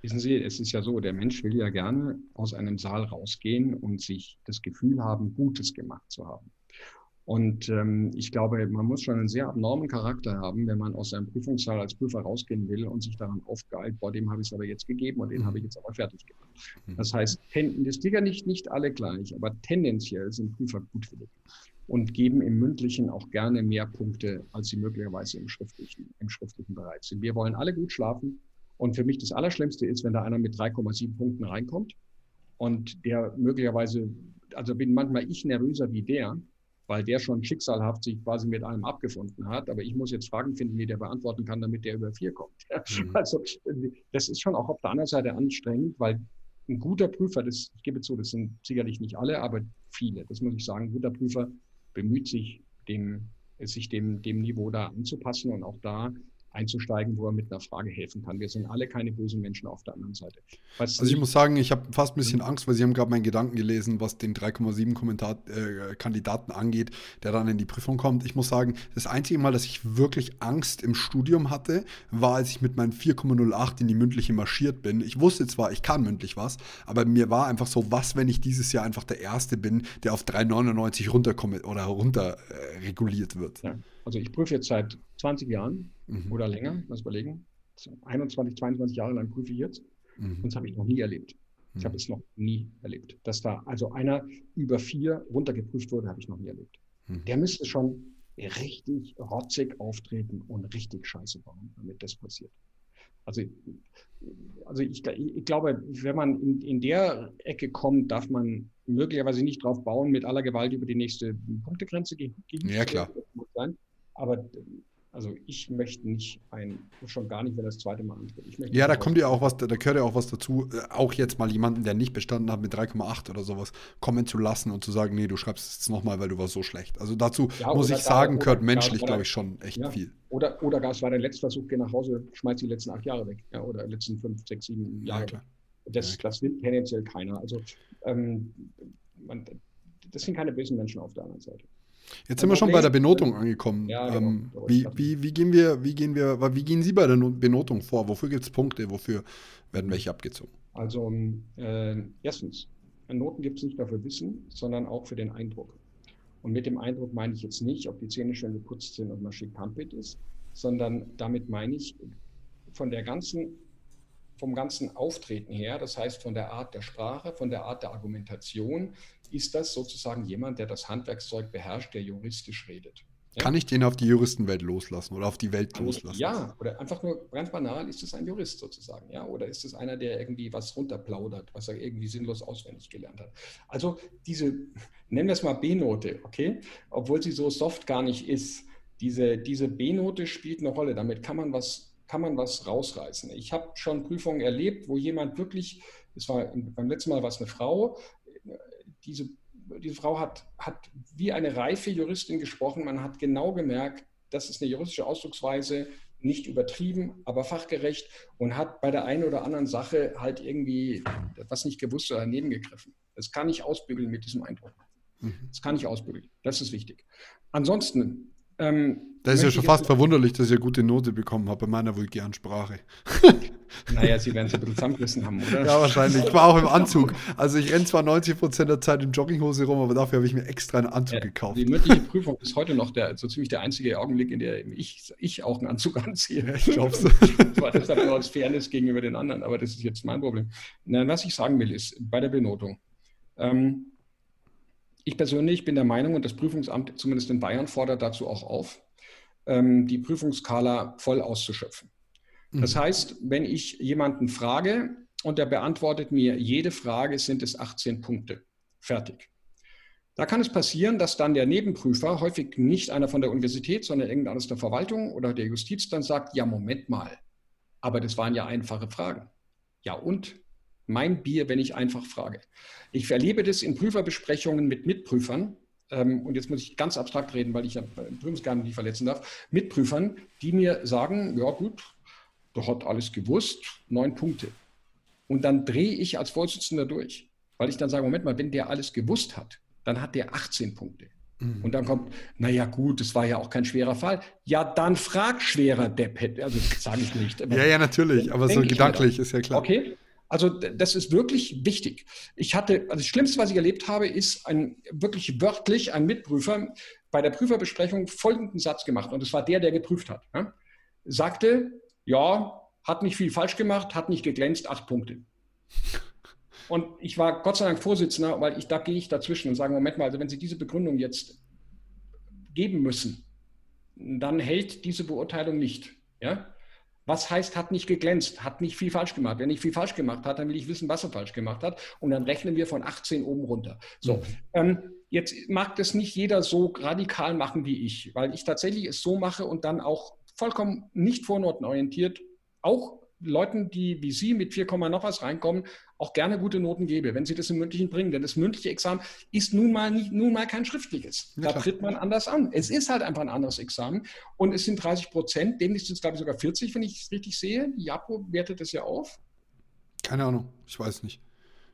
Wissen Sie, es ist ja so, der Mensch will ja gerne aus einem Saal rausgehen und sich das Gefühl haben, Gutes gemacht zu haben. Und ähm, ich glaube, man muss schon einen sehr abnormen Charakter haben, wenn man aus seinem Prüfungssaal als Prüfer rausgehen will und sich daran aufgeilt, boah, dem habe ich es aber jetzt gegeben und den habe ich jetzt aber fertig gemacht. Mhm. Das heißt, das liegt ja nicht, nicht alle gleich, aber tendenziell sind Prüfer gutwillig und geben im Mündlichen auch gerne mehr Punkte, als sie möglicherweise im Schriftlichen, im Schriftlichen bereit sind. Wir wollen alle gut schlafen. Und für mich das Allerschlimmste ist, wenn da einer mit 3,7 Punkten reinkommt und der möglicherweise, also bin manchmal ich nervöser wie der, weil der schon schicksalhaft sich quasi mit einem abgefunden hat. Aber ich muss jetzt Fragen finden, die der beantworten kann, damit der über vier kommt. Mhm. Also das ist schon auch auf der anderen Seite anstrengend, weil ein guter Prüfer, das, ich gebe zu, das sind sicherlich nicht alle, aber viele, das muss ich sagen, ein guter Prüfer bemüht sich, dem, sich dem, dem Niveau da anzupassen und auch da einzusteigen, wo er mit einer Frage helfen kann. Wir sind alle keine bösen Menschen auf der anderen Seite. Was also ich muss sagen, ich habe fast ein bisschen Angst, weil Sie haben gerade meinen Gedanken gelesen, was den 3,7 äh, Kandidaten angeht, der dann in die Prüfung kommt. Ich muss sagen, das einzige Mal, dass ich wirklich Angst im Studium hatte, war, als ich mit meinen 4,08 in die mündliche marschiert bin. Ich wusste zwar, ich kann mündlich was, aber mir war einfach so, was, wenn ich dieses Jahr einfach der Erste bin, der auf 3,99 runterkommt oder runter äh, reguliert wird. Ja. Also ich prüfe jetzt seit 20 Jahren mhm. oder länger, lass überlegen. 21, 22 Jahre lang prüfe ich jetzt. Mhm. Und das habe ich noch nie erlebt. Ich mhm. habe es noch nie erlebt. Dass da also einer über vier runtergeprüft wurde, habe ich noch nie erlebt. Mhm. Der müsste schon richtig rotzig auftreten und richtig Scheiße bauen, damit das passiert. Also, also ich, ich glaube, wenn man in, in der Ecke kommt, darf man möglicherweise nicht drauf bauen, mit aller Gewalt über die nächste Punktegrenze gehen. Ja, klar. Aber also ich möchte nicht ein, schon gar nicht, wenn das zweite Mal antritt. Ja, da kommt ja auch was, da gehört ja auch was dazu, äh, auch jetzt mal jemanden, der nicht bestanden hat mit 3,8 oder sowas, kommen zu lassen und zu sagen, nee, du schreibst es jetzt nochmal, weil du warst so schlecht. Also dazu ja, muss ich sagen, gehört menschlich, glaube ich, schon echt ja, viel. Oder, oder gar, es war der letzte Versuch, geh nach Hause, schmeiß die letzten acht Jahre weg. Ja, oder letzten fünf, sechs, sieben Jahre. Ja, das, das will tendenziell keiner. Also ähm, man, das sind keine bösen Menschen auf der anderen Seite. Jetzt sind wir schon bei der Benotung angekommen. Ja, genau. ähm, wie, wie, wie, gehen wir, wie gehen wir, wie gehen Sie bei der Benotung vor? Wofür gibt es Punkte? Wofür werden welche abgezogen? Also äh, erstens, Noten gibt es nicht nur für Wissen, sondern auch für den Eindruck. Und mit dem Eindruck meine ich jetzt nicht, ob die Zähne schön geputzt sind und man schick pumped ist, sondern damit meine ich von der ganzen, vom ganzen Auftreten her, das heißt von der Art der Sprache, von der Art der Argumentation, ist das sozusagen jemand, der das Handwerkszeug beherrscht, der juristisch redet. Ja? Kann ich den auf die Juristenwelt loslassen oder auf die Welt loslassen? Ja, oder einfach nur ganz banal, ist es ein Jurist sozusagen, ja? Oder ist es einer, der irgendwie was runterplaudert, was er irgendwie sinnlos auswendig gelernt hat? Also diese, nennen wir es mal B-Note, okay? Obwohl sie so soft gar nicht ist. Diese, diese B-Note spielt eine Rolle. Damit kann man was, kann man was rausreißen. Ich habe schon Prüfungen erlebt, wo jemand wirklich, es war beim letzten Mal war es eine Frau, diese, diese Frau hat, hat wie eine reife Juristin gesprochen. Man hat genau gemerkt, das ist eine juristische Ausdrucksweise, nicht übertrieben, aber fachgerecht und hat bei der einen oder anderen Sache halt irgendwie was nicht gewusst oder daneben gegriffen. Das kann ich ausbügeln mit diesem Eindruck. Mhm. Das kann ich ausbügeln. Das ist wichtig. Ansonsten ähm, das ist ja schon fast verwunderlich, dass ich eine gute Note bekommen habe bei meiner vulgären Sprache. Naja, Sie werden es ein bisschen zusammengerissen haben, oder? Ja, wahrscheinlich. Ich war auch im Anzug. Also ich renne zwar 90 Prozent der Zeit in Jogginghose rum, aber dafür habe ich mir extra einen Anzug ja, gekauft. Die mündliche Prüfung ist heute noch der, so ziemlich der einzige Augenblick, in dem ich, ich auch einen Anzug anziehe. Ja, ich glaube so. Zwar deshalb nur als Fairness gegenüber den anderen, aber das ist jetzt mein Problem. Nein, was ich sagen will, ist bei der Benotung. Ähm, ich persönlich bin der Meinung, und das Prüfungsamt zumindest in Bayern fordert dazu auch auf, ähm, die Prüfungskala voll auszuschöpfen. Das mhm. heißt, wenn ich jemanden frage und er beantwortet mir jede Frage, sind es 18 Punkte. Fertig. Da kann es passieren, dass dann der Nebenprüfer, häufig nicht einer von der Universität, sondern irgendeiner aus der Verwaltung oder der Justiz, dann sagt, ja, Moment mal, aber das waren ja einfache Fragen. Ja und? Mein Bier, wenn ich einfach frage. Ich erlebe das in Prüferbesprechungen mit Mitprüfern, ähm, und jetzt muss ich ganz abstrakt reden, weil ich ja Prüfungsgaben nicht verletzen darf, Mitprüfern, die mir sagen, ja gut, der hat alles gewusst, neun Punkte. Und dann drehe ich als Vorsitzender durch, weil ich dann sage, Moment mal, wenn der alles gewusst hat, dann hat der 18 Punkte. Mhm. Und dann kommt, naja gut, das war ja auch kein schwerer Fall. Ja, dann frag schwerer Depp. Also sage ich nicht. ja, ja, natürlich, aber so gedanklich ist ja klar. Okay, also das ist wirklich wichtig. Ich hatte, also das Schlimmste, was ich erlebt habe, ist ein wirklich wörtlich ein Mitprüfer bei der Prüferbesprechung folgenden Satz gemacht. Und es war der, der geprüft hat. Ja? Sagte, ja, hat nicht viel falsch gemacht, hat nicht geglänzt, acht Punkte. Und ich war Gott sei Dank Vorsitzender, weil ich da gehe ich dazwischen und sage, Moment mal, also wenn Sie diese Begründung jetzt geben müssen, dann hält diese Beurteilung nicht. Ja? Was heißt, hat nicht geglänzt, hat nicht viel falsch gemacht? Wenn nicht viel falsch gemacht hat, dann will ich wissen, was er falsch gemacht hat. Und dann rechnen wir von 18 oben runter. So, mhm. ähm, jetzt mag das nicht jeder so radikal machen wie ich, weil ich tatsächlich es so mache und dann auch vollkommen nicht vornotenorientiert, auch Leuten, die wie Sie mit 4, noch was reinkommen, auch gerne gute Noten gebe, wenn sie das im mündlichen bringen. Denn das mündliche Examen ist nun mal, nicht, nun mal kein schriftliches. Ja, da tritt man anders an. Es ist halt einfach ein anderes Examen. Und es sind 30 Prozent, demnächst sind es, glaube ich, sogar 40, wenn ich es richtig sehe. Die JAPO wertet das ja auf. Keine Ahnung, ich weiß nicht.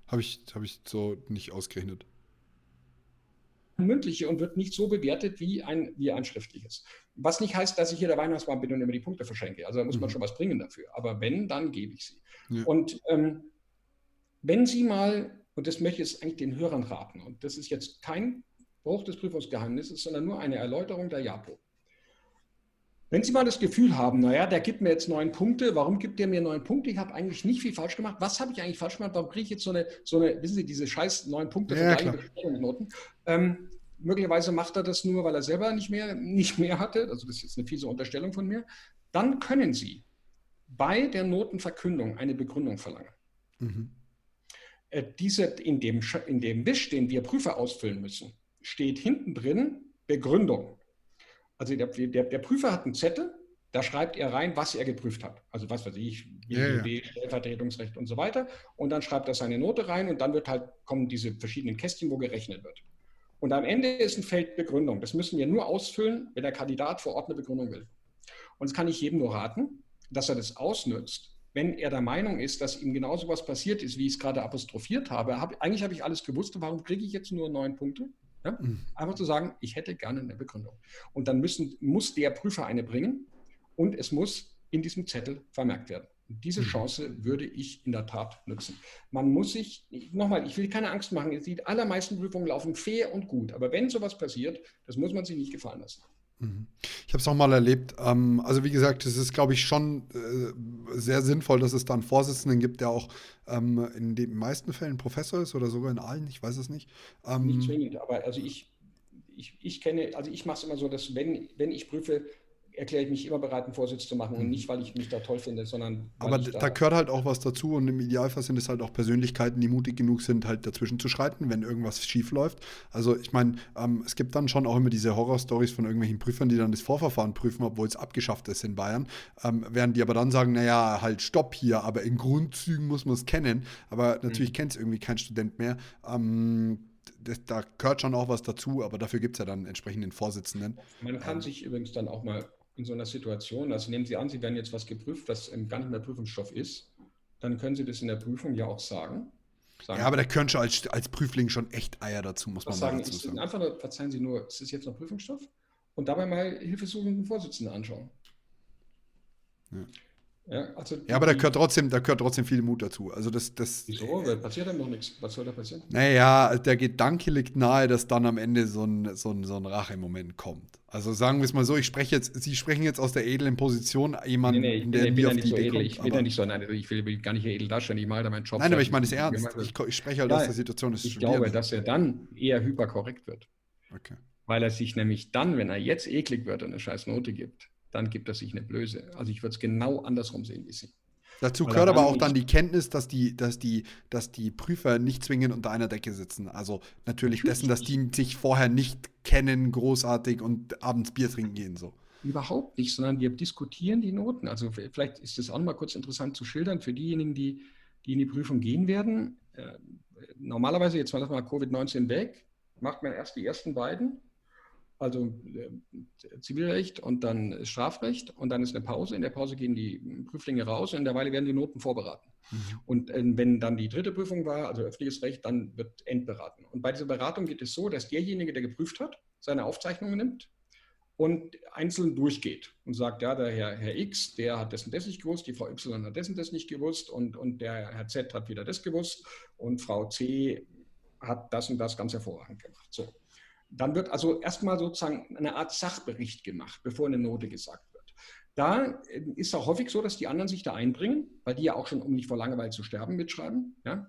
Habe ich, hab ich so nicht ausgerechnet mündliche und wird nicht so bewertet wie ein, wie ein schriftliches. Was nicht heißt, dass ich hier der Weihnachtsmann bin und immer die Punkte verschenke. Also da muss man mhm. schon was bringen dafür. Aber wenn, dann gebe ich sie. Ja. Und ähm, wenn Sie mal, und das möchte ich jetzt eigentlich den Hörern raten, und das ist jetzt kein Bruch des Prüfungsgeheimnisses, sondern nur eine Erläuterung der JAPO. Wenn Sie mal das Gefühl haben, naja, der gibt mir jetzt neun Punkte, warum gibt der mir neun Punkte? Ich habe eigentlich nicht viel falsch gemacht. Was habe ich eigentlich falsch gemacht? Warum kriege ich jetzt so eine, so eine, wissen Sie, diese scheiß neun Punkte ja, Noten? Ähm, möglicherweise macht er das nur, weil er selber nicht mehr, nicht mehr hatte, also das ist jetzt eine fiese Unterstellung von mir, dann können Sie bei der Notenverkündung eine Begründung verlangen. Mhm. Äh, diese, in, dem, in dem Wisch, den wir Prüfer ausfüllen müssen, steht hinten drin Begründung. Also der, der, der Prüfer hat einen Zettel, da schreibt er rein, was er geprüft hat. Also was weiß ich, BGB, ja, ja. Stellvertretungsrecht und so weiter. Und dann schreibt er seine Note rein und dann wird halt, kommen diese verschiedenen Kästchen, wo gerechnet wird. Und am Ende ist ein Feld Begründung. Das müssen wir nur ausfüllen, wenn der Kandidat vor Ort eine Begründung will. Und das kann ich jedem nur raten, dass er das ausnützt, wenn er der Meinung ist, dass ihm genau so was passiert ist, wie ich es gerade apostrophiert habe. Hab, eigentlich habe ich alles gewusst, warum kriege ich jetzt nur neun Punkte? Ja? Mhm. Einfach zu sagen, ich hätte gerne eine Begründung. Und dann müssen, muss der Prüfer eine bringen und es muss in diesem Zettel vermerkt werden. Und diese mhm. Chance würde ich in der Tat nutzen. Man muss sich, nochmal, ich will keine Angst machen, die allermeisten Prüfungen laufen fair und gut, aber wenn sowas passiert, das muss man sich nicht gefallen lassen. Mhm. Ich habe es auch mal erlebt. Ähm, also wie gesagt, es ist, glaube ich, schon äh, sehr sinnvoll, dass es da einen Vorsitzenden gibt, der auch ähm, in den meisten Fällen Professor ist oder sogar in allen, ich weiß es nicht. Ähm, nicht zwingend, aber also ich, ich, ich kenne, also ich mache es immer so, dass wenn, wenn ich prüfe, erkläre ich mich immer bereit, einen Vorsitz zu machen und mhm. nicht, weil ich mich da toll finde, sondern. Aber da, da, gehört halt auch was dazu und im Idealfall sind es halt auch Persönlichkeiten, die mutig genug sind, halt dazwischen zu schreiten, wenn irgendwas schief läuft. Also ich meine, ähm, es gibt dann schon auch immer diese Horrorstories von irgendwelchen Prüfern, die dann das Vorverfahren prüfen, obwohl es abgeschafft ist in Bayern. Ähm, während die aber dann sagen, naja, halt stopp hier, aber in Grundzügen muss man es kennen. Aber natürlich mhm. kennt es irgendwie kein Student mehr. Ähm, das, da gehört schon auch was dazu, aber dafür gibt es ja dann entsprechenden Vorsitzenden. Man kann ähm, sich übrigens dann auch mal in so einer Situation, also nehmen Sie an, Sie werden jetzt was geprüft, was gar nicht mehr Prüfungsstoff ist, dann können Sie das in der Prüfung ja auch sagen. sagen ja, aber da können schon als, als Prüfling schon echt Eier dazu, muss man sagen. Dazu sagen. Einfach nur, verzeihen Sie nur, ist es jetzt noch Prüfungsstoff? Und dabei mal hilfesuchenden Vorsitzenden anschauen. Ja. Ja, also ja, aber da gehört, trotzdem, da gehört trotzdem viel Mut dazu. Also das, das, Wieso? Da passiert dann noch nichts. Was soll da passieren? Naja, der Gedanke liegt nahe, dass dann am Ende so ein, so ein, so ein Rachemoment kommt. Also sagen wir es mal so, ich spreche jetzt, Sie sprechen jetzt aus der edlen Position jemanden, nee, nee, der nee, auf die so Idee edel. kommt. Ich bin ja nicht so, nein, ich will gar nicht edel darstellen, ich mache da meinen Job. Nein, aber ich meine es ernst. Ich, ich, spreche halt ja, aus der Situation des Ich glaube, dass er dann eher hyperkorrekt wird. Okay. Weil er sich nämlich dann, wenn er jetzt eklig wird und eine scheiß Note gibt, dann gibt er sich eine Blöße. Also ich würde es genau andersrum sehen wie Sie. Dazu gehört aber auch dann die Kenntnis, dass die, dass, die, dass die Prüfer nicht zwingend unter einer Decke sitzen. Also natürlich, dessen, dass die sich vorher nicht kennen, großartig und abends Bier trinken gehen. So. Überhaupt nicht, sondern wir diskutieren die Noten. Also vielleicht ist das auch mal kurz interessant zu schildern für diejenigen, die, die in die Prüfung gehen werden. Äh, normalerweise, jetzt mal Covid-19 weg, macht man erst die ersten beiden also äh, Zivilrecht und dann Strafrecht und dann ist eine Pause. In der Pause gehen die Prüflinge raus und in der Weile werden die Noten vorberaten. Mhm. Und äh, wenn dann die dritte Prüfung war, also öffentliches Recht, dann wird endberaten. Und bei dieser Beratung geht es so, dass derjenige, der geprüft hat, seine Aufzeichnungen nimmt und einzeln durchgeht und sagt, ja, der Herr, Herr X, der hat dessen das nicht gewusst, die Frau Y hat dessen das nicht gewusst und, und der Herr Z hat wieder das gewusst und Frau C hat das und das ganz hervorragend gemacht. So. Dann wird also erstmal sozusagen eine Art Sachbericht gemacht, bevor eine Note gesagt wird. Da äh, ist auch häufig so, dass die anderen sich da einbringen, weil die ja auch schon, um nicht vor Langeweile zu sterben, mitschreiben. Ja?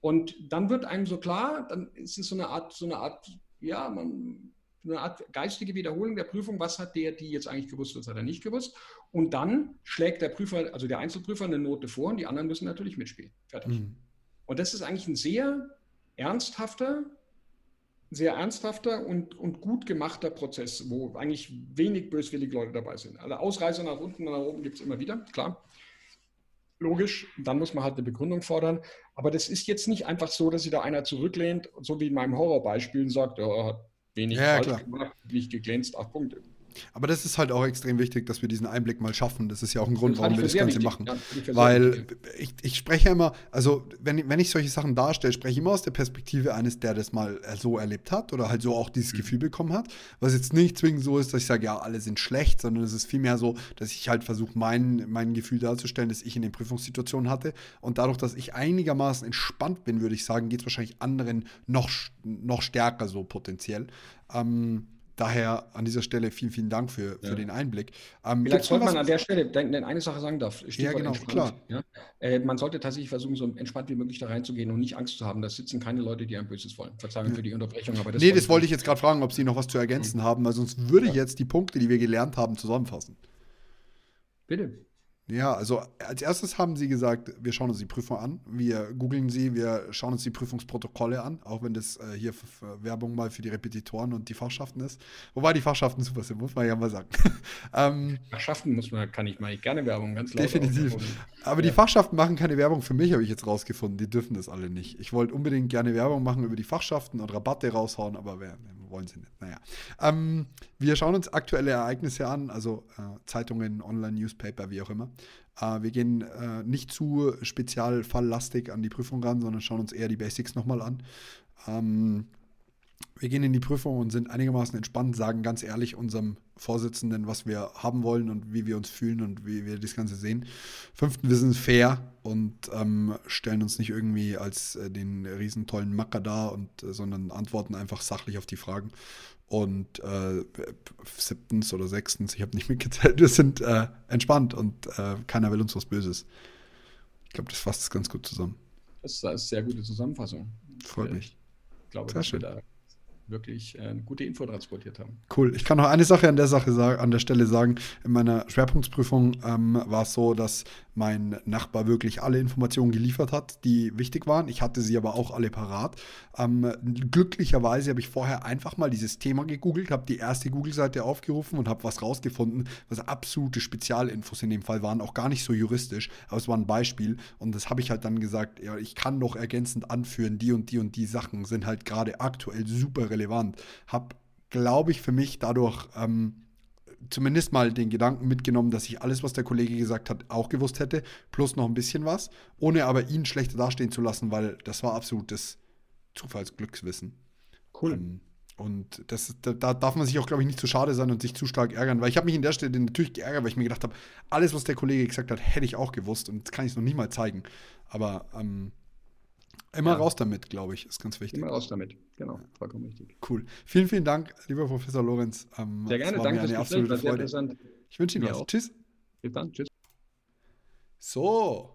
Und dann wird einem so klar, dann ist es so eine Art, so eine Art, ja, man, eine Art geistige Wiederholung der Prüfung, was hat der, die jetzt eigentlich gewusst, was hat er nicht gewusst. Und dann schlägt der Prüfer, also der Einzelprüfer, eine Note vor und die anderen müssen natürlich mitspielen. Fertig. Mhm. Und das ist eigentlich ein sehr ernsthafter, sehr ernsthafter und, und gut gemachter Prozess, wo eigentlich wenig böswillige Leute dabei sind. Alle also Ausreißer nach unten und nach oben gibt es immer wieder, klar. Logisch, dann muss man halt eine Begründung fordern. Aber das ist jetzt nicht einfach so, dass sich da einer zurücklehnt, so wie in meinem Horrorbeispiel und sagt, er hat wenig ja, falsch gemacht, nicht geglänzt, acht Punkte. Aber das ist halt auch extrem wichtig, dass wir diesen Einblick mal schaffen. Das ist ja auch ein Grund, warum wir das Ganze wichtig. machen. Ja, Weil ich, ich spreche immer, also wenn, wenn ich solche Sachen darstelle, spreche ich immer aus der Perspektive eines, der das mal so erlebt hat oder halt so auch dieses mhm. Gefühl bekommen hat. Was jetzt nicht zwingend so ist, dass ich sage, ja, alle sind schlecht, sondern es ist vielmehr so, dass ich halt versuche, mein, mein Gefühl darzustellen, das ich in den Prüfungssituationen hatte. Und dadurch, dass ich einigermaßen entspannt bin, würde ich sagen, geht es wahrscheinlich anderen noch, noch stärker so potenziell. Ähm, daher an dieser Stelle vielen, vielen Dank für, für ja. den Einblick. Ähm, Vielleicht sollte man an der Stelle denn eine Sache sagen darf. Stichwort ja, genau, entspannt, klar. Ja? Äh, man sollte tatsächlich versuchen, so entspannt wie möglich da reinzugehen und nicht Angst zu haben. Da sitzen keine Leute, die ein Böses wollen. Verzeihung ja. für die Unterbrechung. Aber das nee, das wollte ich jetzt gerade fragen, ob Sie noch was zu ergänzen mhm. haben, weil sonst würde ich jetzt die Punkte, die wir gelernt haben, zusammenfassen. Bitte. Ja, also als erstes haben sie gesagt, wir schauen uns die Prüfung an, wir googeln sie, wir schauen uns die Prüfungsprotokolle an, auch wenn das äh, hier Werbung mal für die Repetitoren und die Fachschaften ist. Wobei die Fachschaften super sind, muss man ja mal sagen. ähm, Fachschaften muss man, kann ich mal gerne Werbung, ganz laut. Definitiv. Aber ja. die Fachschaften machen keine Werbung für mich, habe ich jetzt rausgefunden. Die dürfen das alle nicht. Ich wollte unbedingt gerne Werbung machen über die Fachschaften und Rabatte raushauen, aber wer, wollen sie nicht. Naja. Ähm, wir schauen uns aktuelle Ereignisse an, also äh, Zeitungen, Online-Newspaper, wie auch immer. Äh, wir gehen äh, nicht zu spezialfalllastig an die Prüfung ran, sondern schauen uns eher die Basics nochmal an. Ähm, wir gehen in die Prüfung und sind einigermaßen entspannt, sagen ganz ehrlich unserem Vorsitzenden, was wir haben wollen und wie wir uns fühlen und wie wir das Ganze sehen. Fünften, wir sind fair und ähm, stellen uns nicht irgendwie als äh, den riesen tollen Macker dar, und, äh, sondern antworten einfach sachlich auf die Fragen. Und äh, siebtens oder sechstens, ich habe nicht mitgezählt, wir sind äh, entspannt und äh, keiner will uns was Böses. Ich glaube, das fasst es ganz gut zusammen. Das ist eine sehr gute Zusammenfassung. Freut mich. Ich glaube, Sehr schön. da wirklich äh, gute Info transportiert haben. Cool. Ich kann noch eine Sache an der Sache an der Stelle sagen. In meiner Schwerpunktsprüfung ähm, war es so, dass mein Nachbar wirklich alle Informationen geliefert hat, die wichtig waren. Ich hatte sie aber auch alle parat. Ähm, glücklicherweise habe ich vorher einfach mal dieses Thema gegoogelt, habe die erste Google-Seite aufgerufen und habe was rausgefunden, was absolute Spezialinfos in dem Fall waren, auch gar nicht so juristisch, aber es war ein Beispiel. Und das habe ich halt dann gesagt, ja, ich kann noch ergänzend anführen, die und die und die Sachen sind halt gerade aktuell super relevant. Habe, glaube ich, für mich dadurch ähm, zumindest mal den Gedanken mitgenommen, dass ich alles, was der Kollege gesagt hat, auch gewusst hätte, plus noch ein bisschen was, ohne aber ihn schlechter dastehen zu lassen, weil das war absolutes Zufallsglückswissen. Cool. Ähm, und das, da, da, darf man sich auch, glaube ich, nicht zu schade sein und sich zu stark ärgern, weil ich habe mich in der Stelle natürlich geärgert, weil ich mir gedacht habe, alles, was der Kollege gesagt hat, hätte ich auch gewusst und das kann ich es noch nicht mal zeigen. Aber ähm, Immer ja. raus damit, glaube ich, ist ganz wichtig. Immer raus damit, genau, vollkommen richtig. Cool. Vielen, vielen Dank, lieber Professor Lorenz. Ähm, sehr gerne, danke fürs Gespräch, war sehr interessant. Ich wünsche Ihnen was. Auch. Tschüss. Bis dann, tschüss. So,